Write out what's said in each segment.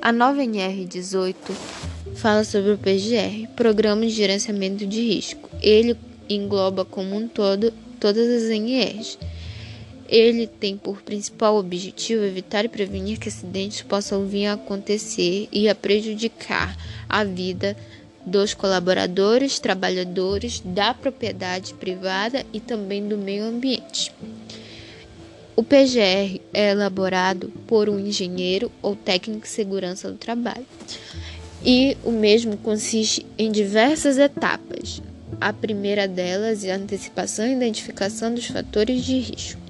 A nova NR18 fala sobre o PGR, Programa de Gerenciamento de Risco. Ele engloba como um todo todas as NRs. Ele tem por principal objetivo evitar e prevenir que acidentes possam vir a acontecer e a prejudicar a vida dos colaboradores, trabalhadores, da propriedade privada e também do meio ambiente. O PGR é elaborado por um engenheiro ou técnico de segurança do trabalho. E o mesmo consiste em diversas etapas. A primeira delas é a antecipação e identificação dos fatores de risco,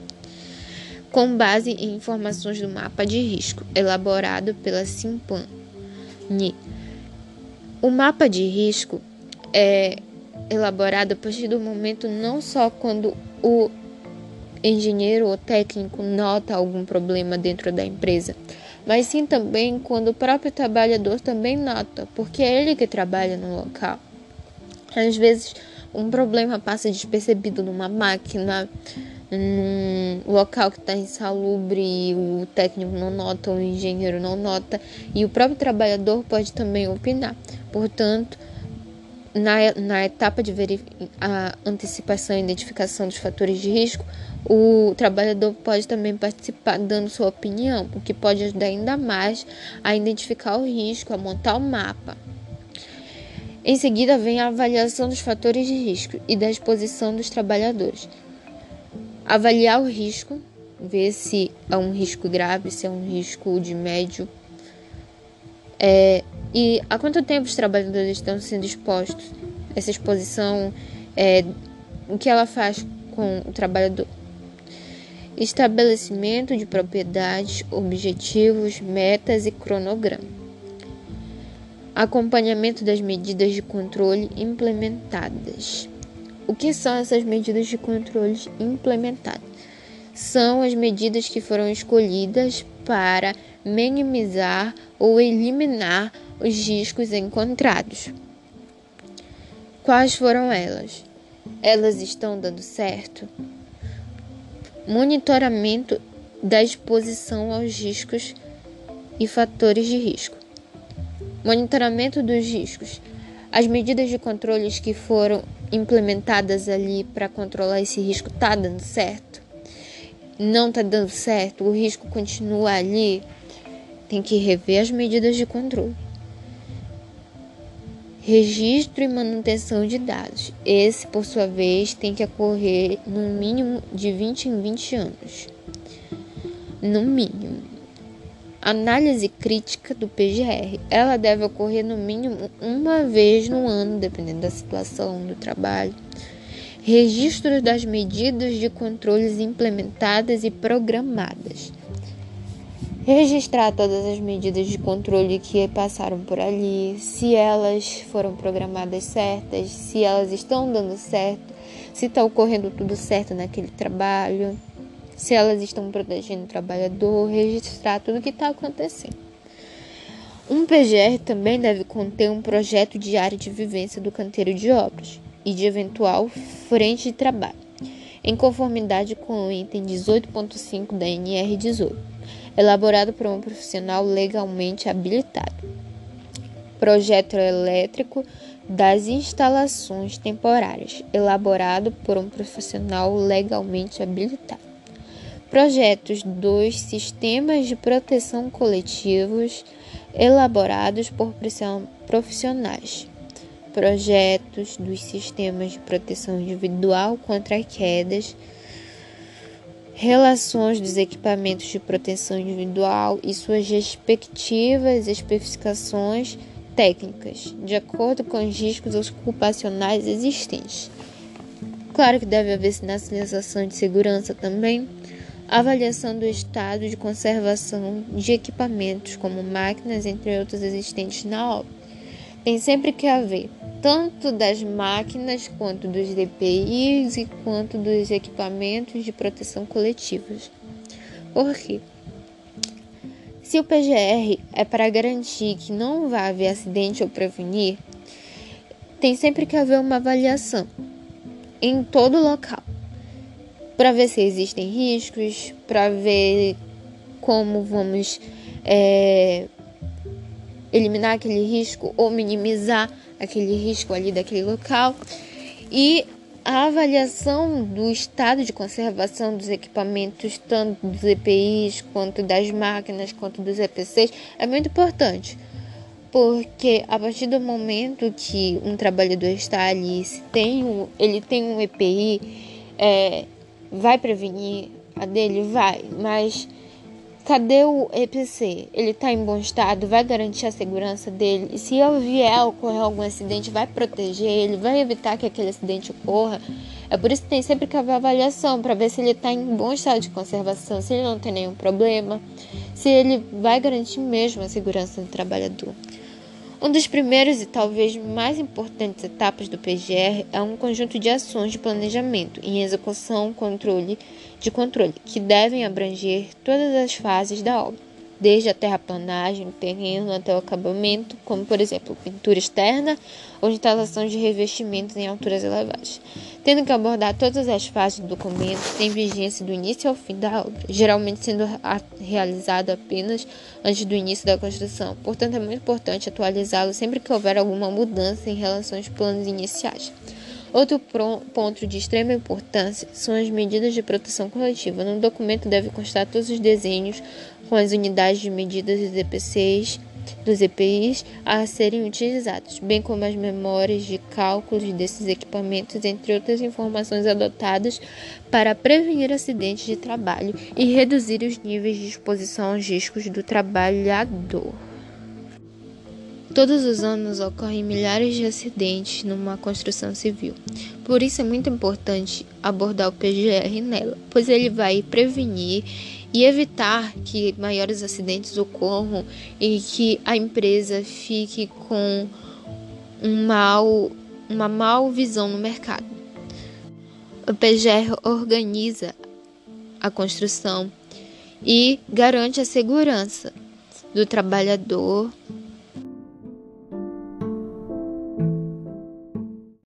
com base em informações do mapa de risco elaborado pela Simpani. O mapa de risco é elaborado a partir do momento não só quando o engenheiro ou técnico nota algum problema dentro da empresa, mas sim também quando o próprio trabalhador também nota, porque é ele que trabalha no local. Às vezes, um problema passa despercebido numa máquina, num local que está insalubre e o técnico não nota, o engenheiro não nota, e o próprio trabalhador pode também opinar. Portanto, na, na etapa de a antecipação e identificação dos fatores de risco, o trabalhador pode também participar dando sua opinião, o que pode ajudar ainda mais a identificar o risco, a montar o mapa. Em seguida, vem a avaliação dos fatores de risco e da exposição dos trabalhadores. Avaliar o risco, ver se é um risco grave, se é um risco de médio. É, e há quanto tempo os trabalhadores estão sendo expostos? Essa exposição, é, o que ela faz com o trabalhador? estabelecimento de propriedades, objetivos, metas e cronograma. Acompanhamento das medidas de controle implementadas. O que são essas medidas de controle implementadas? São as medidas que foram escolhidas para minimizar ou eliminar os riscos encontrados. Quais foram elas? Elas estão dando certo? monitoramento da exposição aos riscos e fatores de risco. Monitoramento dos riscos. As medidas de controles que foram implementadas ali para controlar esse risco tá dando certo? Não tá dando certo? O risco continua ali? Tem que rever as medidas de controle registro e manutenção de dados. Esse, por sua vez, tem que ocorrer no mínimo de 20 em 20 anos. No mínimo. Análise crítica do PGR. Ela deve ocorrer no mínimo uma vez no ano, dependendo da situação do trabalho. Registro das medidas de controles implementadas e programadas registrar todas as medidas de controle que passaram por ali, se elas foram programadas certas, se elas estão dando certo, se está ocorrendo tudo certo naquele trabalho, se elas estão protegendo o trabalhador, registrar tudo o que está acontecendo. Um PGR também deve conter um projeto de área de vivência do canteiro de obras e de eventual frente de trabalho, em conformidade com o item 18.5 da NR 18 elaborado por um profissional legalmente habilitado. Projeto elétrico das instalações temporárias, elaborado por um profissional legalmente habilitado. Projetos dos sistemas de proteção coletivos, elaborados por profissionais. Projetos dos sistemas de proteção individual contra quedas relações dos equipamentos de proteção individual e suas respectivas especificações técnicas, de acordo com os riscos ocupacionais existentes. Claro que deve haver sinalização de segurança também, avaliação do estado de conservação de equipamentos, como máquinas, entre outros existentes na obra. Tem sempre que haver tanto das máquinas quanto dos DPIs e quanto dos equipamentos de proteção coletivos. Por quê? Se o PGR é para garantir que não vai haver acidente ou prevenir, tem sempre que haver uma avaliação em todo local para ver se existem riscos, para ver como vamos é, eliminar aquele risco ou minimizar aquele risco ali daquele local. E a avaliação do estado de conservação dos equipamentos, tanto dos EPIs, quanto das máquinas, quanto dos EPCs, é muito importante. Porque a partir do momento que um trabalhador está ali, se tem um, ele tem um EPI, é, vai prevenir a dele? Vai, mas Cadê o EPC? Ele está em bom estado? Vai garantir a segurança dele? E se vier ocorrer algum acidente, vai proteger ele? Vai evitar que aquele acidente ocorra? É por isso que tem sempre que haver avaliação para ver se ele está em bom estado de conservação, se ele não tem nenhum problema, se ele vai garantir mesmo a segurança do trabalhador. Um dos primeiros e talvez mais importantes etapas do PGR é um conjunto de ações de planejamento em execução controle de controle, que devem abranger todas as fases da obra desde a terraplanagem do terreno até o acabamento, como por exemplo pintura externa ou instalação de revestimentos em alturas elevadas, tendo que abordar todas as fases do documento sem vigência do início ao fim da obra, geralmente sendo realizado apenas antes do início da construção. Portanto, é muito importante atualizá-lo sempre que houver alguma mudança em relação aos planos iniciais. Outro ponto de extrema importância são as medidas de proteção coletiva. No documento deve constar todos os desenhos com as unidades de medidas dos EPCs, dos EPIs a serem utilizados, bem como as memórias de cálculos desses equipamentos, entre outras informações adotadas para prevenir acidentes de trabalho e reduzir os níveis de exposição aos riscos do trabalhador. Todos os anos ocorrem milhares de acidentes numa construção civil. Por isso é muito importante abordar o PGR nela, pois ele vai prevenir e evitar que maiores acidentes ocorram e que a empresa fique com um mal, uma mal visão no mercado. O PGR organiza a construção e garante a segurança do trabalhador